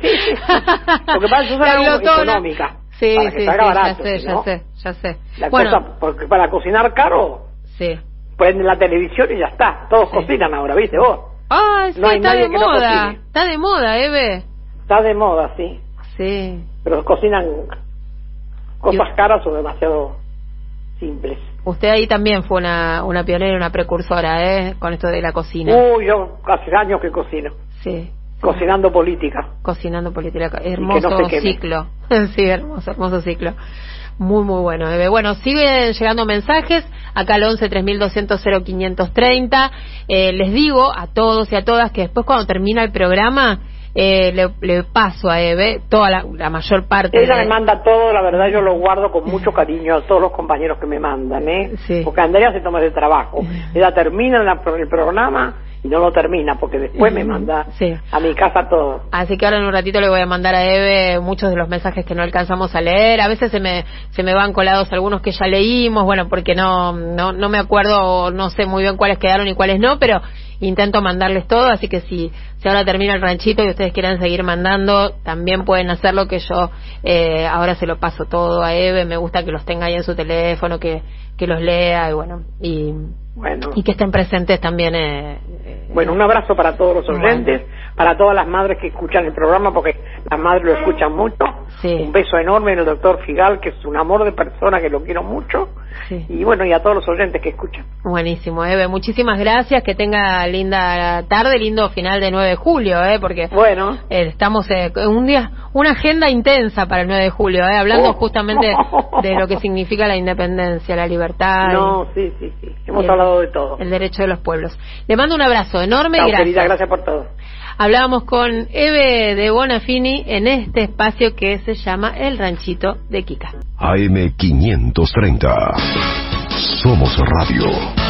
Lo que pasa es que yo soy económica, Sí, para que sí, salga sí, barato, ya sé, ya sé, ya sé. La bueno, cosa, porque para cocinar caro, sí. prenden la televisión y ya está. Todos Sí. cocinan ahora, ¿viste vos? Ah, sí, No está de no moda. está de moda, Eve. Está de moda, sí. Sí. Pero cocinan cosas caras o demasiado simples. Usted ahí también fue una, una pionera, una precursora, ¿eh? Con esto de la cocina. Uy, yo hace años que cocino. Sí, Cocinando política. Cocinando política. Hermoso ciclo. sí, hermoso, hermoso ciclo. Muy, muy bueno, Bebe. Bueno, siguen llegando mensajes. Acá al 11 3200 0530. Eh, les digo a todos y a todas que después, cuando termina el programa, eh, le, paso a Eve toda la, mayor parte. Ella me manda todo, la verdad yo lo guardo con mucho cariño a todos los compañeros que me mandan, ¿eh? Sí. Porque Andrea se toma el trabajo. Ella termina el programa y no lo termina porque después me manda a mi casa todo. Así que ahora en un ratito le voy a mandar a Eve muchos de los mensajes que no alcanzamos a leer. A veces se me, se me van colados algunos que ya leímos, bueno, porque no, no, no me acuerdo, no sé muy bien cuáles quedaron y cuáles no, pero intento mandarles todo, así que si, si ahora termina el ranchito y ustedes quieren seguir mandando, también pueden hacerlo que yo eh, ahora se lo paso todo a Eve, me gusta que los tenga ahí en su teléfono, que, que los lea y bueno, y bueno. Y que estén presentes también. Eh, eh, bueno, un abrazo para todos los oyentes, para todas las madres que escuchan el programa, porque las madres lo escuchan mucho. Un beso enorme en el doctor Figal, que es un amor de persona que lo quiero mucho. Y bueno, y a todos los oyentes que escuchan. Buenísimo, Eve. Muchísimas gracias. Que tenga linda tarde, lindo final de 9 de julio, ¿eh? Porque bueno. Eh, estamos en un día, una agenda intensa para el 9 de julio, ¿eh? Hablando oh. justamente de lo que significa la independencia, la libertad. No, sí, sí, sí. Hemos hablado de todo. El derecho de los pueblos. Le mando un abrazo enorme y gracias. Querida, gracias por todo. Hablábamos con Eve de Bonafini en este espacio que se llama El Ranchito de Kika. AM530. Somos Radio.